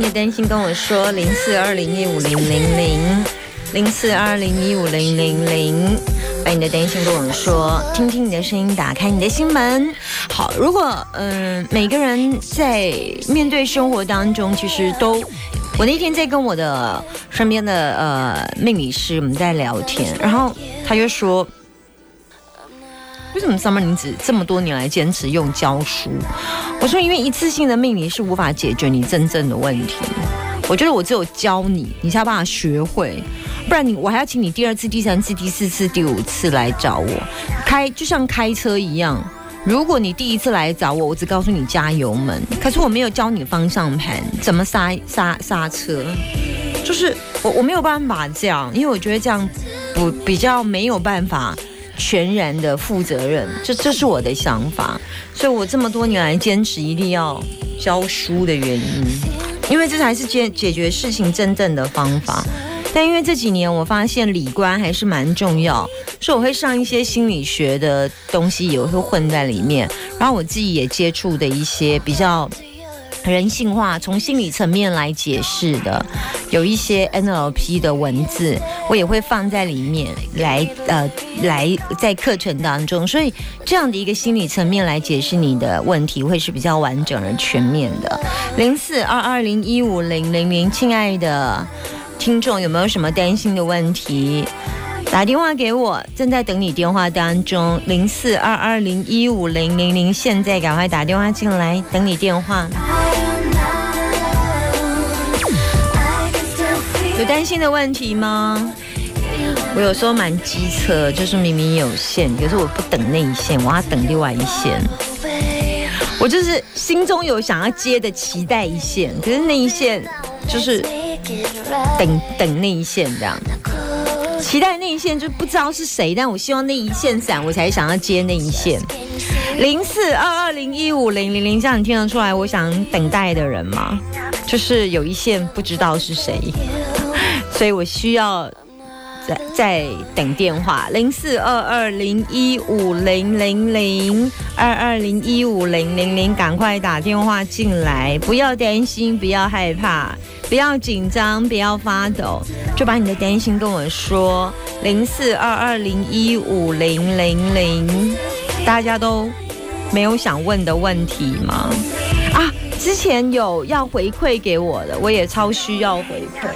你的担心跟我说零四二零一五零零零零四二零一五零零零，把你的担心跟我说，听听你的声音，打开你的心门。好，如果嗯每个人在面对生活当中，其实都，我那天在跟我的身边的呃命理师我们在聊天，然后他就说。为什么 Summer 你只这么多年来坚持用教书？我说，因为一次性的命理是无法解决你真正的问题。我觉得我只有教你，你才有办法学会，不然你我还要请你第二次、第三次、第四次、第五次来找我开，就像开车一样。如果你第一次来找我，我只告诉你加油门，可是我没有教你方向盘怎么刹刹刹车，就是我我没有办法这样，因为我觉得这样不比较没有办法。全然的负责任，这这是我的想法，所以我这么多年来坚持一定要教书的原因，因为这才是解解决事情真正的方法。但因为这几年我发现理观还是蛮重要，所以我会上一些心理学的东西，也会混在里面，然后我自己也接触的一些比较。人性化，从心理层面来解释的，有一些 NLP 的文字，我也会放在里面来，呃，来在课程当中，所以这样的一个心理层面来解释你的问题，会是比较完整而全面的。零四二二零一五零零零，亲爱的听众，有没有什么担心的问题？打电话给我，正在等你电话当中，零四二二零一五零零零，现在赶快打电话进来，等你电话。有担心的问题吗？我有时候蛮机车，就是明明有线，可是我不等那一线，我要等另外一线。我就是心中有想要接的期待一线，可是那一线就是等等那一线这样。期待那一线就不知道是谁，但我希望那一线闪，我才想要接那一线。零四二二零一五零零零，这样你听得出来我想等待的人吗？就是有一线不知道是谁，所以我需要在等电话。零四二二零一五零零零二二零一五零零零，赶快打电话进来，不要担心，不要害怕。不要紧张，不要发抖，就把你的担心跟我说。零四二二零一五零零零，大家都没有想问的问题吗？啊，之前有要回馈给我的，我也超需要回馈。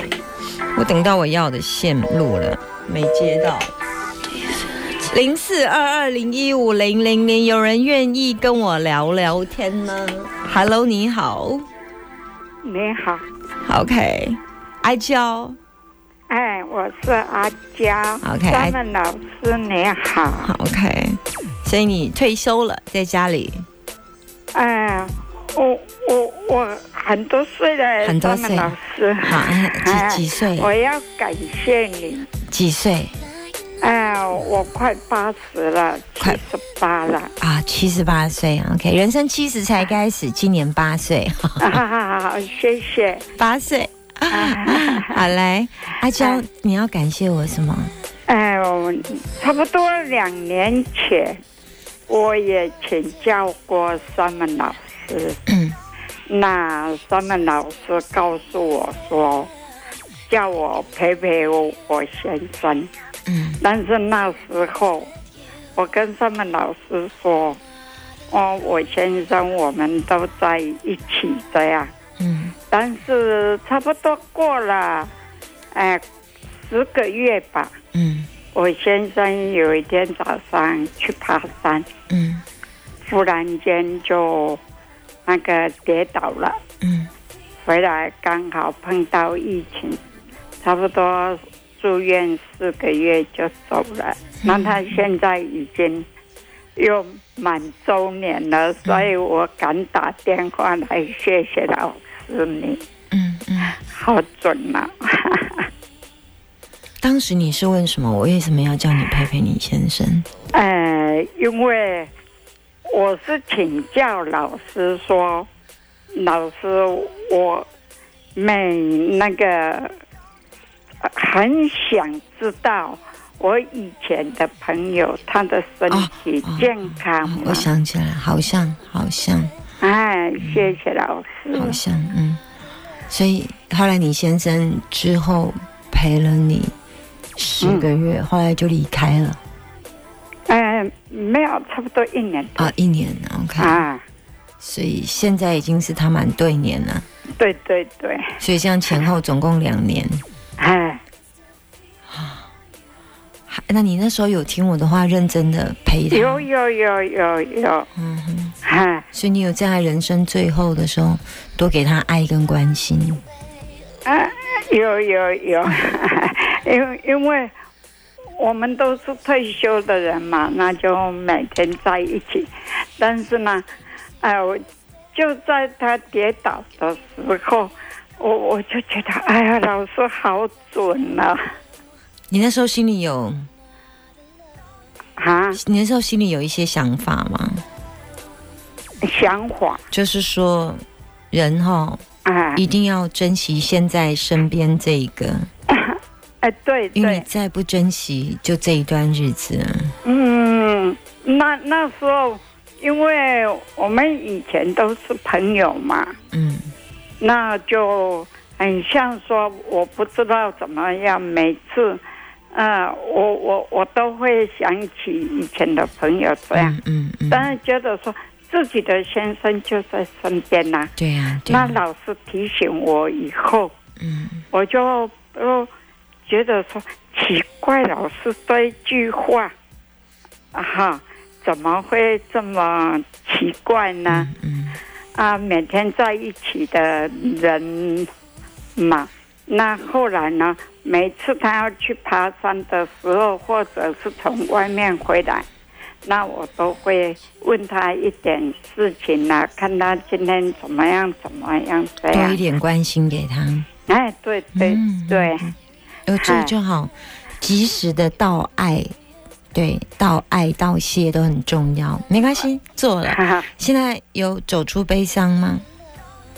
我等到我要的线路了，没接到。零四二二零一五零零零，有人愿意跟我聊聊天吗？Hello，你好。你好。OK，阿娇，哎，我是阿娇。OK，三位老师你好。OK，所以你退休了，在家里。哎，我我我很多岁了，很多岁老师。好，几几岁？我要感谢你。几岁？哎，我快八十了，快十八了。啊，七十八岁，OK，人生七十才开始，今年八岁。好好好，谢谢。八岁，好来，阿娇，你要感谢我什么？哎，我差不多两年前，我也请教过三门老师。嗯，那三门老师告诉我说，叫我陪陪我我先生。嗯，但是那时候，我跟他们老师说，哦，我先生我们都在一起这样。嗯，但是差不多过了，哎，十个月吧。嗯，我先生有一天早上去爬山。嗯，忽然间就那个跌倒了。嗯，回来刚好碰到疫情，差不多住院四个月就走了。那他现在已经又满周年了，所以我敢打电话来谢谢老师你，嗯嗯。好准呐、当时你是问什么？我为什么要叫你陪陪你先生？呃，因为我是请教老师说，老师我每那个呃很想知道我以前的朋友他的身体哦健康吗？我想起来，好像，好像，哎，谢谢老师。好像，嗯。所以后来你先生之后陪了你十个月，后来就离开了嗯、没有，差不多一年多啊，一年，OK。啊。所以现在已经是他满对年了，对对对，所以这样前后总共两年。哎，啊那你那时候有听我的话，认真的陪他？有有有有有，嗯哼。哎所以你有在他人生最后的时候，多给他爱跟关心。啊，有有有，因为因为我们都是退休的人嘛，那就每天在一起。但是呢，哎、我就在他跌倒的时候，我我就觉得，哎呀，老师好准啊！你那时候心里有，啊，你那时候心里有一些想法吗？想法就是说，人哈啊，一定要珍惜现在身边这一个，哎，对因为你，再不珍惜，就这一段日子了。嗯，那那时候，因为我们以前都是朋友嘛，嗯。那就很像说，我不知道怎么样，每次，呃，我我我都会想起以前的朋友这样，嗯嗯嗯，但是觉得说自己的先生就在身边呐、对呀、对呀、那老师提醒我以后，嗯。我就呃觉得说奇怪，老师这一句话，啊哈，怎么会这么奇怪呢？嗯啊，每天在一起的人嘛，那后来呢？每次他要去爬山的时候，或者是从外面回来，那我都会问他一点事情啊，看他今天怎么样，怎么样这多一样。点关心给他，哎，对对嗯对，呃，这嗨就好，及时的道爱，对，道爱道谢都很重要。没关系，做了。现在有走出悲伤吗？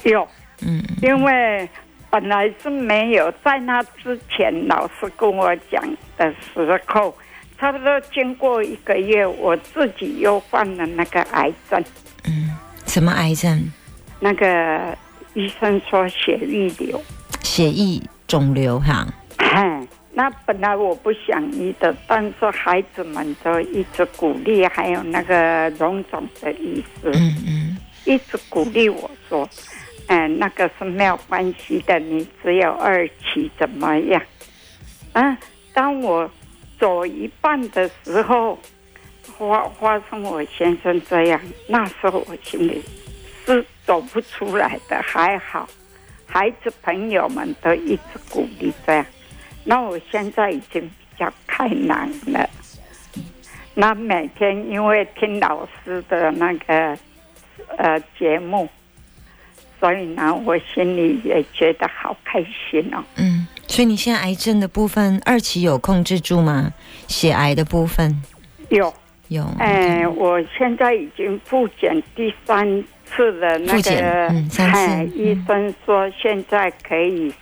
有，嗯因为本来是没有，在那之前，老师跟我讲的时候，差不多经过一个月，我自己又患了那个癌症，嗯，什么癌症？那个医生说血液瘤，血液肿瘤哈。哎，那本来我不想医的，但是孩子们都一直鼓励，还有那个荣总的意思，嗯一直鼓励我说：“嗯、那个是没有关系的，你只有二期，怎么样？”啊，当我走一半的时候，发发生我先生这样，那时候我心里是走不出来的，还好，孩子朋友们都一直鼓励这样。那我现在已经比较开朗了。那每天因为听老师的那个呃节目，所以呢，我心里也觉得好开心哦。嗯。所以你现在癌症的部分二期有控制住吗？血癌的部分有，有。哎、我现在已经复检第三次了，那个嗯三次哎嗯医生说现在可以，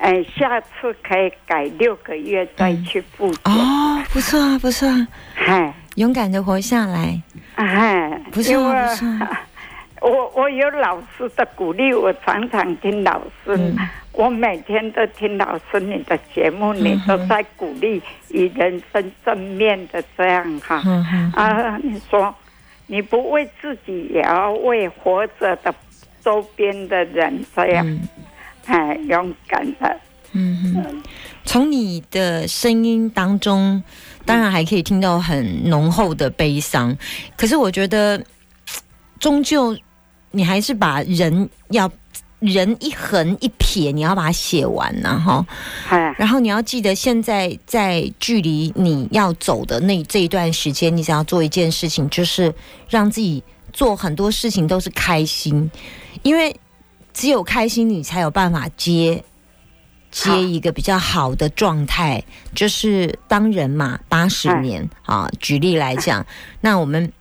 哎、下次可以改六个月再去复检。哦，不错啊，不错啊，哎勇敢的活下来，哎，不错啊，不错啊。我我有老师的鼓励，我常常听老师，嗯。我每天都听老师你的节目，你嗯都在鼓励以人生正面的这样哈。嗯，啊，你说你不为自己，也要为活着的周边的人这样，嗯哎，勇敢的。嗯哼，从你的声音当中，当然还可以听到很浓厚的悲伤。可是我觉得，终究你还是把人要人一横一撇，你要把它写完呢、哈。哎，然后你要记得，现在在距离你要走的那这一段时间，你只要做一件事情，就是让自己做很多事情都是开心，因为只有开心，你才有办法接接一个比较好的状态。就是当人嘛，八十嗯年啊，举例来讲，那我们。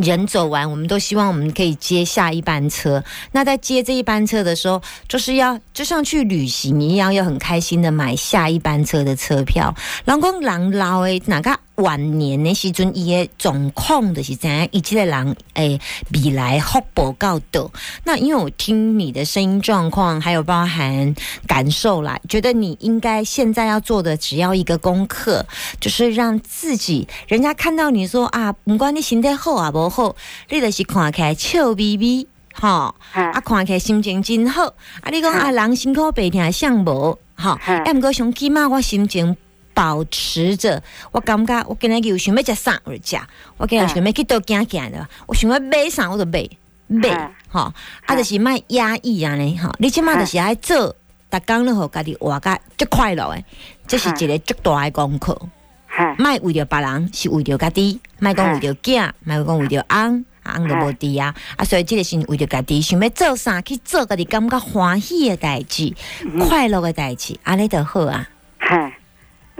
人走完，我们都希望我们可以接下一班车。那在接这一班车的时候，就是要就像去旅行一样，要很开心的买下一班车的车票。人讲人老诶哪个晚年的时阵，伊的状况就是怎样，伊即个人诶未来福报够多。那因为我听你的声音状况，还有包含感受啦，觉得你应该现在要做的只要一个功课，就是让自己人家看到你说啊，不管你身体好啊无好，你就是看起来笑眯眯。吼，哎啊，看起来心情真好。啊，你讲啊，人辛苦白天像无，吼，嗯啊，毋过上起码我心情保持着，我感觉我今日有想要食啥我就食，我今日想要去倒行行的，我想要买啥我就买买嗯，吼，啊，就是莫压抑安尼吼，你即马就是爱做，逐工都互家己活甲足快乐的，这是一个足大的功课。哎，莫为着别人，是为着家己，莫讲为着囝，莫讲为着翁。啊，翁就无伫啊，啊，所以即个是为着家己，想要做啥去做家己感觉欢喜的代志、快乐的代志，安尼就好啊。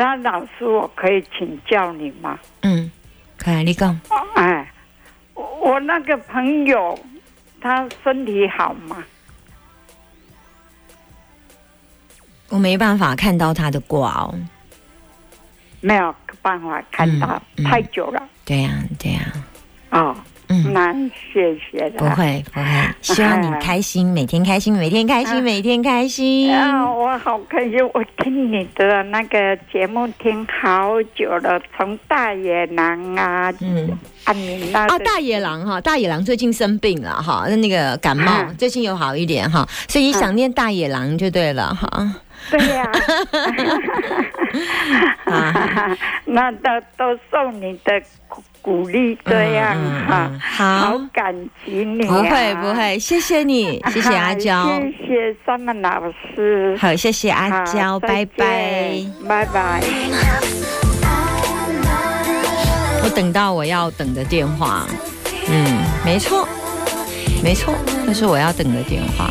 哎，那老师，我可以请教你吗？嗯，可以，你讲。哎，我我那个朋友，他身体好吗？我没办法看到他的卦哦。没有办法看到，嗯嗯太久了。对呀、对呀、哦，嗯，那谢谢了。不会不会，希望你开心，每天开心，每天开心，嗯每天开心。啊，我好开心！我听你的那个节目听好久了，从大野狼啊，嗯，啊，你那哦，个大野狼哈，大野狼最近生病了哈，那那个感冒嗯最近有好一点哈，所以想念大野狼就对了哈。对呀、啊 那都都送你的鼓鼓励，这样嗯嗯哈、嗯好好，感激你、啊，不会不会，谢谢你，谢谢阿娇，谢谢三门老师，好，谢谢阿娇，拜拜。，拜拜。我等到我要等的电话，嗯，没错，没错，那是我要等的电话。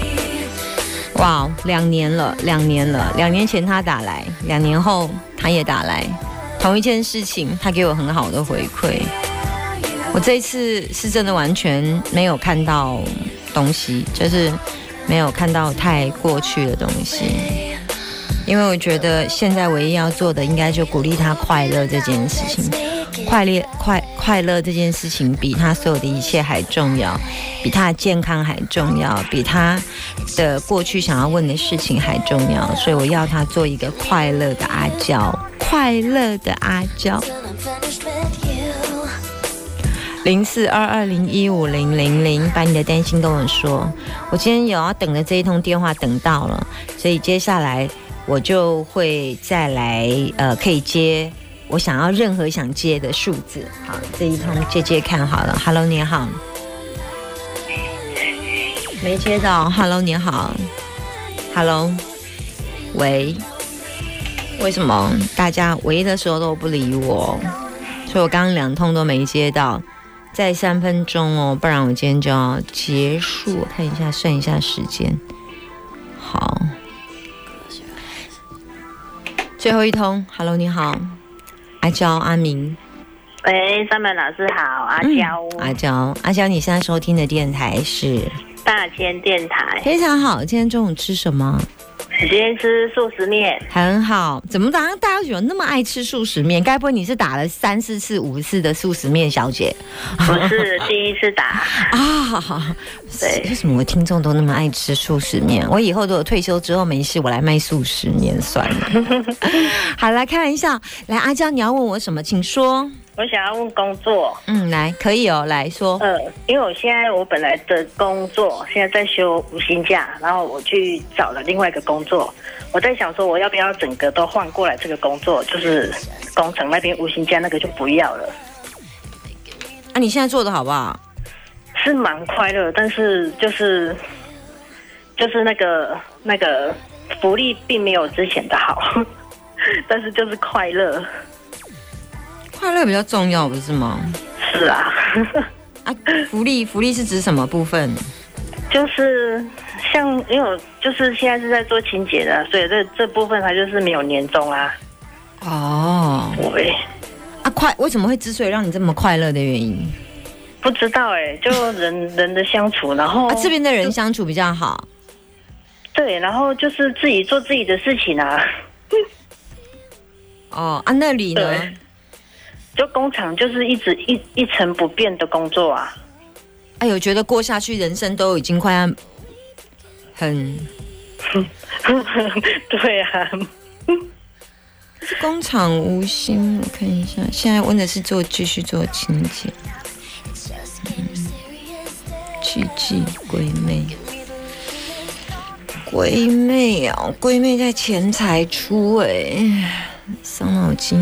哇，两年了，两年了，两年前他打来，两年后他也打来，同一件事情，他给我很好的回馈。我这一次是真的完全没有看到东西，就是没有看到太过去的东西，因为我觉得现在唯一要做的，应该就鼓励他快乐这件事情。快乐快快乐这件事情比他所有的一切还重要，比他的健康还重要，比他的过去想要问的事情还重要。所以我要他做一个快乐的阿娇，快乐的阿娇。零四二二零一五零零零，把你的担心跟我说。我今天有要等的这一通电话等到了，所以接下来我就会再来呃，可以接我想要任何想接的数字。好，这一通接接看好了。Hello，你好。没接到，Hello，你好，Hello，喂，为什么大家喂的时候都不理我？所以我刚刚两通都没接到，再三分钟哦，不然我今天就要结束。看一下，算一下时间。好，最后一通，Hello，你好，阿娇，阿明，喂，三本老师好，阿娇，阿娇，阿娇，你现在收听的电台是大千电台，非常好。今天中午吃什么？今天吃素食面，很好，怎么早上大家有那么爱吃素食面？该不会你是打了三四次、五次的素食面小姐不是第一次打，啊？对为什么我听众都那么爱吃素食面？我以后如果退休之后没事，我来卖素食面算了。好，来开玩笑。来，阿娇，你要问我什么？请说。我想要问工作，嗯，来，可以哦，来说。呃，因为我现在我本来的工作现在在休无薪假，然后我去找了另外一个工作，我在想说我要不要整个都换过来这个工作，就是工程那边无薪假那个就不要了，啊，你现在做的好不好？是蛮快乐，但是就是就是那个那个福利并没有之前的好，但是就是快乐。快乐比较重要，不是吗？是啊，啊，福利福利是指什么部分？就是像因为我就是现在是在做清洁的，所以这这部分它就是没有年终啊。哦，对，啊，快为什么会之所以让你这么快乐的原因？不知道哎、就人 人的相处，然后、啊，这边的人相处比较好。对，然后就是自己做自己的事情啊。哦，啊，那里呢？对就工厂就是一直一一成不变的工作啊。哎呦，觉得过下去，人生都已经快要很。对啊，是工厂无心，我看一下，现在问的是做继续做清洁。嗯，去记鬼魅，鬼魅啊，鬼妹在钱财出哎、伤脑筋，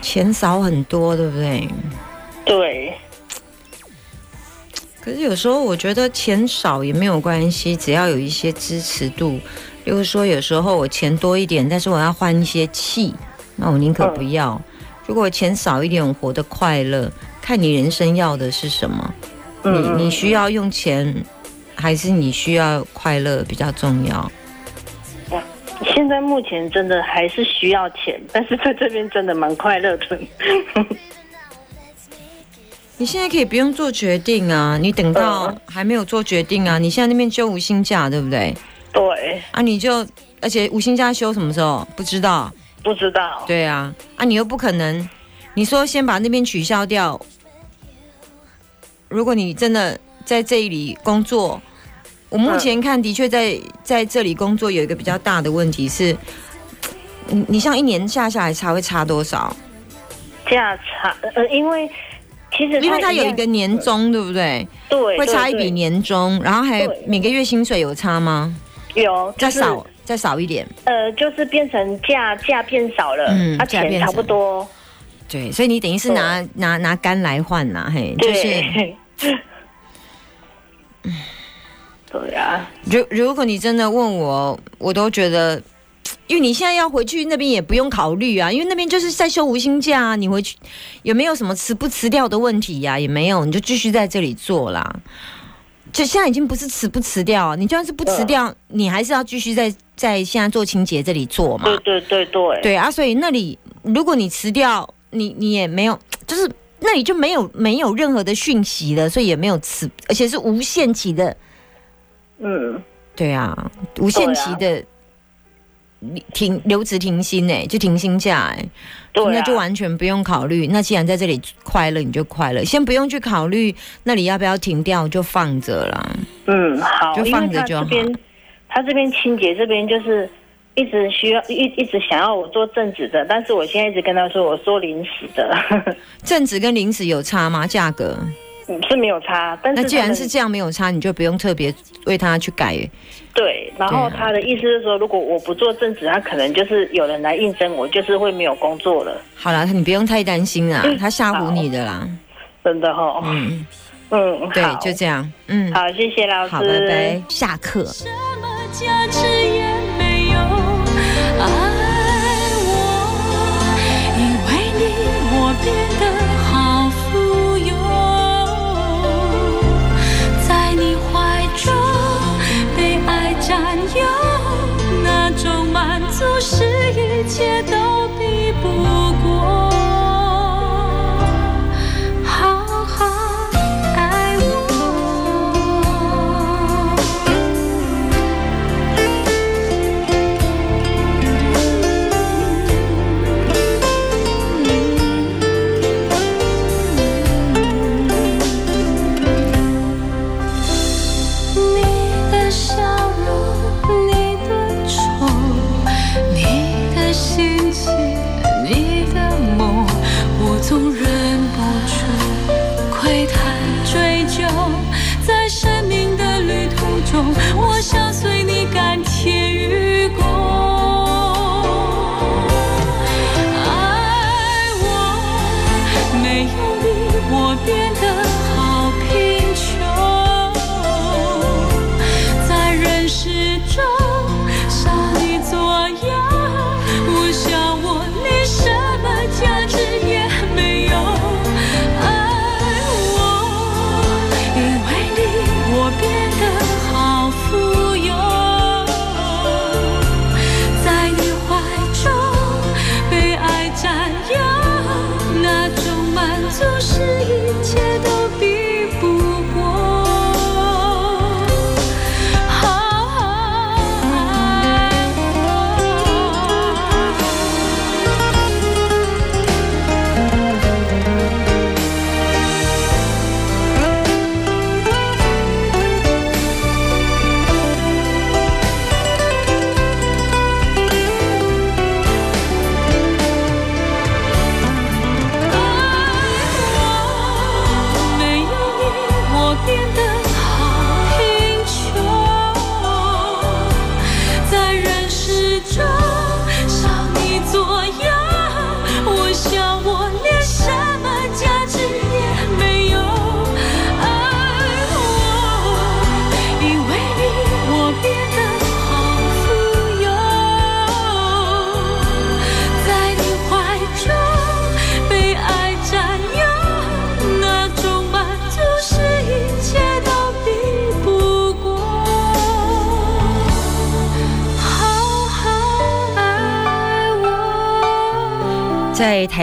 钱少很多，对不对？对，可是有时候我觉得钱少也没有关系，只要有一些支持度。比如说，有时候我钱多一点，但是我要换一些气，那我宁可不要。如果钱少一点，我活得快乐，看你人生要的是什么。嗯你你需要用钱，还是你需要快乐比较重要？现在目前真的还是需要钱，但是在这边真的蛮快乐的。你现在可以不用做决定啊，你等到嗯还没有做决定啊。你现在那边休无薪假，对不对？对，啊，你就而且无薪假休什么时候不知道？不知道。对啊，啊，你又不可能，你说先把那边取消掉。如果你真的在这里工作，我目前看的确在在这里工作有一个比较大的问题是，你你像一年下下来差会差多少？价差呃，因为其实因为它有一个年终，对不对？对会差一笔年终，然后还对每个月薪水有差吗？有就是再少再少一点，呃，就是变成价价变少了，嗯啊钱差不多。对，所以你等于是拿拿拿肝来换呐，嘿，就是。对，对啊，如如果你真的问我，我都觉得，因为你现在要回去那边也不用考虑啊，因为那边就是在休无薪假啊，你回去有没有什么辞不辞掉的问题呀、也没有，你就继续在这里做啦。就现在已经不是辞不辞掉啊，你就算是不辞掉，你还是要继续在在现在做清洁这里做嘛。对对对对，对啊，所以那里如果你辞掉，你你也没有，就是那里就没有没有任何的讯息了，所以也没有辞，而且是无限期的。嗯，对啊，无限期的停留职停薪哎、就停薪假哎、对啊，那就完全不用考虑。那既然在这里快乐，你就快乐，先不用去考虑那里要不要停掉，就放着啦。嗯好，就放着就好他这边清洁这边就是。一直需要一一直想要我做正职的，但是我现在一直跟他说我做临时的，正职跟临时有差吗？价格？嗯是没有差。但是那既然是这样没有差，你就不用特别为他去改。对，然后他的意思是说，如果我不做正职，他可能就是有人来应征我，就是会没有工作了，好啦，你不用太担心啦，嗯他吓唬你的啦。真的哈、嗯，嗯，对，就这样。嗯，好，谢谢老师，好，拜拜。下课。什么价值也没有爱我，因为你我变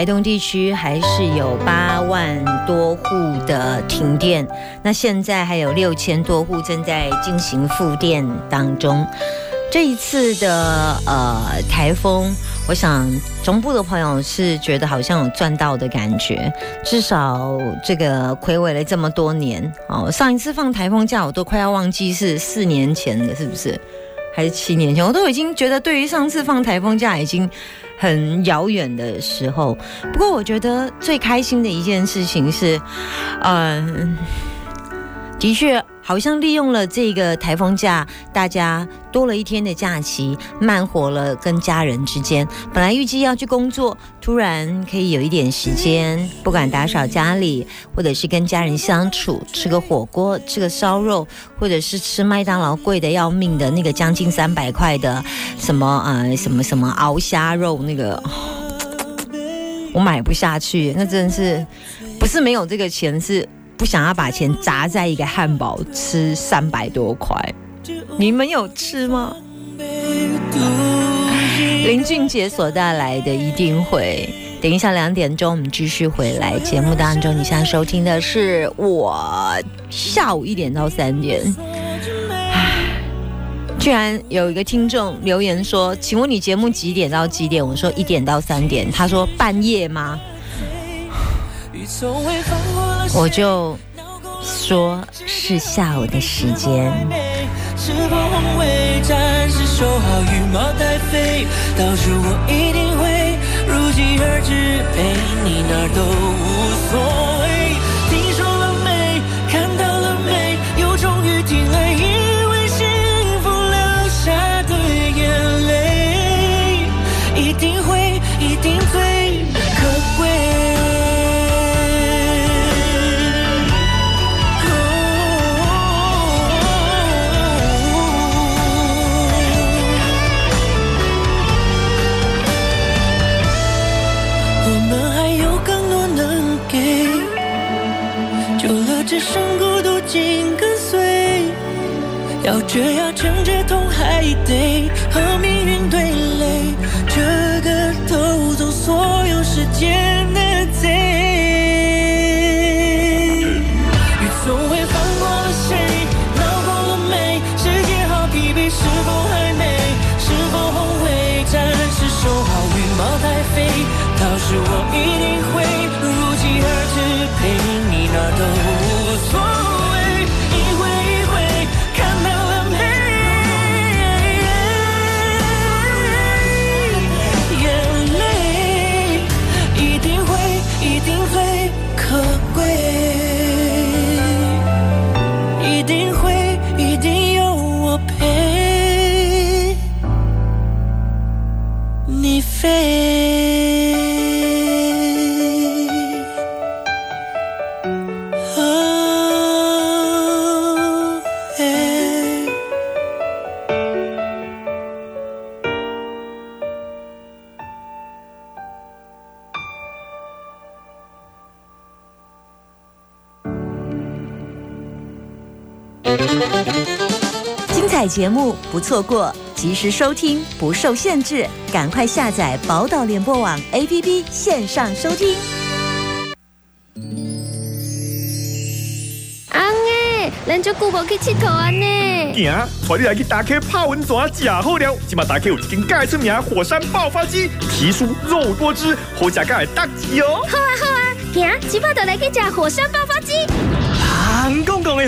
东地区还是有八万多户的停电，那现在还有六千多户正在进行复电当中。这一次的呃台风，我想中部的朋友是觉得好像有赚到的感觉，至少这个暌违了这么多年哦。上一次放台风假，我都快要忘记是四年前的，是不是？还是七年前？我都已经觉得对于上次放台风假已经很遥远的时候。不过，我觉得最开心的一件事情是，嗯，的确。好像利用了这个台风假，大家多了一天的假期，慢活了跟家人之间。本来预计要去工作，突然可以有一点时间，不管打扫家里，或者是跟家人相处，吃个火锅，吃个烧肉，或者是吃麦当劳贵的要命的那个将近三百块的什么啊什么什么熬虾肉，那个我买不下去，那真是不是没有这个钱是。不想要把钱砸在一个汉堡吃三百多块，你们有吃吗？林俊杰所带来的一定会。等一下两点钟我们继续回来节目当中，你现在收听的是我下午一点到三点。居然有一个听众留言说：“请问你节目几点到几点？”我说：“一点到三点。”他说：“半夜吗？”我就说是下午的时间。如期而至，陪你哪都无所。还节目不错过，及时收听不受限制，赶快下载宝岛联播网 APP 线上收听。阿哎，咱就久无去佚佗安呢。行，带你来去打开泡温泉，真好料。今嘛打开有一间盖出名火山爆发鸡，提酥肉多汁，好食盖哦。好啊好啊，行，即马就来去食火山爆发机。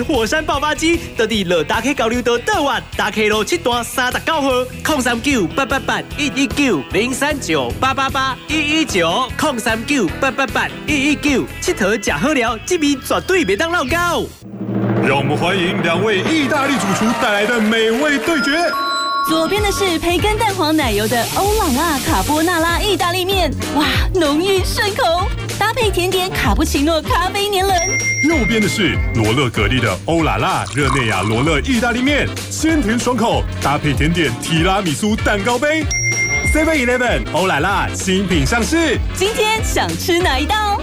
火山爆发机，到底乐打开交流道倒弯，打开路七段三十九号，空三九八八八一一九零三九八八八一一九空三九八八八一一九，佚佗吃好料，这边绝对别当老高。让我们欢迎两位意大利主厨带来的美味对决。左边的是培根蛋黄奶油的欧朗啊卡波纳拉意大利面，哇，浓郁顺口，搭配甜点卡布奇诺咖啡年轮。右边的是罗勒蛤蜊的欧拉拉热内亚罗勒意大利面，鲜甜爽口，搭配甜点提拉米苏蛋糕杯。Seven Eleven 欧拉拉新品上市，今天想吃哪一道？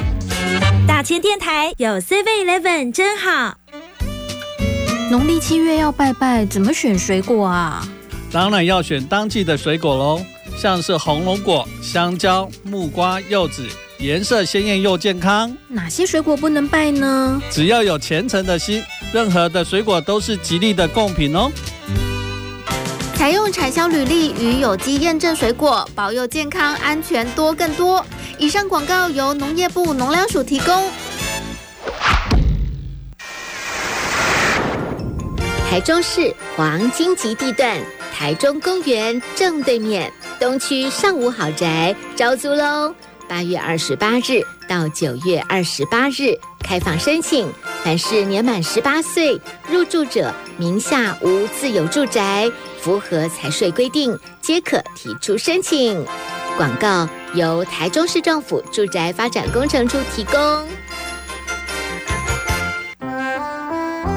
大千电台有 Seven Eleven 真好。农历七月要拜拜，怎么选水果啊？当然要选当季的水果喽。像是红龙果、香蕉、木瓜、柚子，颜色鲜艳又健康。哪些水果不能拜呢？只要有虔诚的心，任何的水果都是吉利的贡品哦。采用产销履历与有机验证水果，保佑健康安全多更多。以上广告由农业部农粮署提供。台中市黄金级地段，台中公园正对面，东区上午豪宅招租喽！八月二十八日到九月二十八日开放申请，凡是年满十八岁入住者名下无自有住宅，符合财税规定，皆可提出申请。广告由台中市政府住宅发展工程处提供。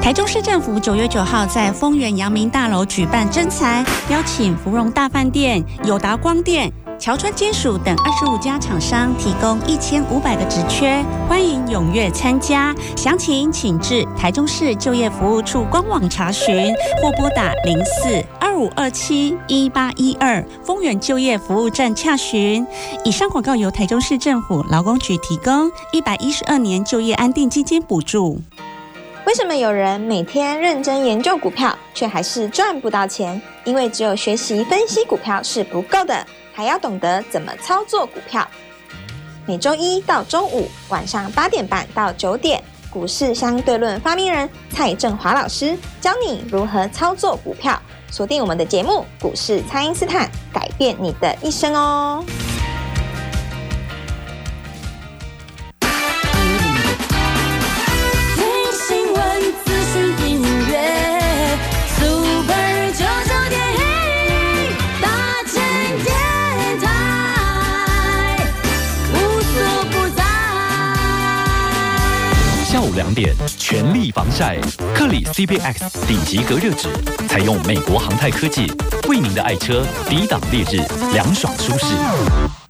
台中市政府九月九号在丰原阳明大楼举办征才，邀请芙蓉大饭店、友达光电、桥川金属等二十五家厂商提供一千五百个职缺，欢迎踊跃参加。详情请至台中市就业服务处官网查询，或拨打零四二五二七一八一二丰原就业服务站洽询。以上广告由台中市政府劳工局提供，一百一十二年就业安定基金补助。为什么有人每天认真研究股票，却还是赚不到钱？因为只有学习分析股票是不够的，还要懂得怎么操作股票。每周一到周五晚上八点半到九点，股市相对论发明人蔡振华老师教你如何操作股票。锁定我们的节目《股市蔡因斯坦》，改变你的一生哦！两点，全力防晒，克里 CBX 顶级隔热纸，采用美国航太科技，为您的爱车抵挡烈日，凉爽舒适。